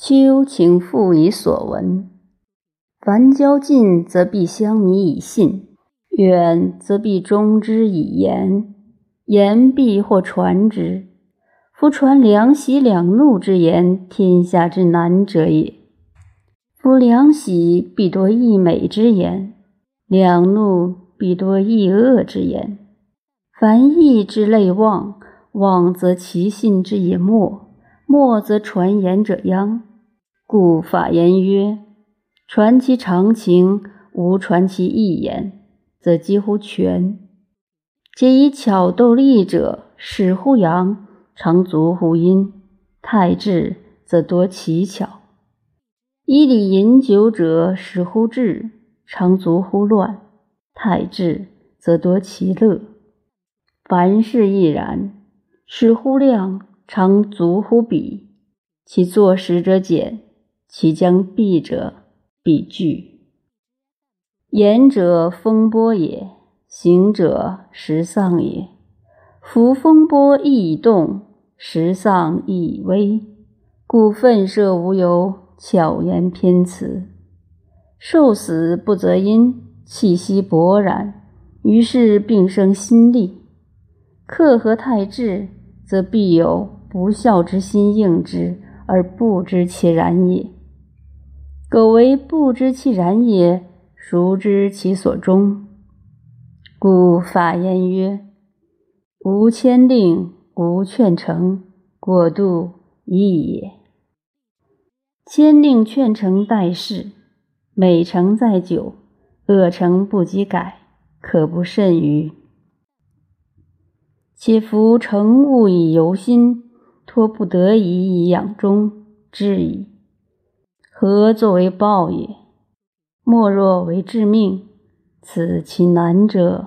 秋请复以所闻。凡交近，则必相弥以信；远则必忠之以言。言必或传之。夫传两喜两怒之言，天下之难者也。夫两喜必多溢美之言，两怒必多溢恶之言。凡溢之类妄，妄则其信之也没，没则传言者殃。故法言曰：“传其常情，无传其意言，则几乎全。”皆以巧斗利者，使乎阳，常足乎阴；太智则多奇巧。以礼饮酒者，使乎智，常足乎乱；太智则多其乐。凡事亦然，使乎量，常足乎比。其作食者简。其将避者，必惧。言者风波也，行者时丧也。夫风波易动，时丧易以微。故愤射无由，巧言偏辞。受死不择因，气息勃然，于是病生心力。克和太至，则必有不孝之心应之，而不知其然也。苟为不知其然也，孰知其所终？故法言曰：“无牵令，无劝成，过度义也。”牵令劝成待事，美成在久，恶成不及改，可不甚于？且夫成物以由心，托不得已以养中，至矣。何作为报也？莫若为致命，此其难者。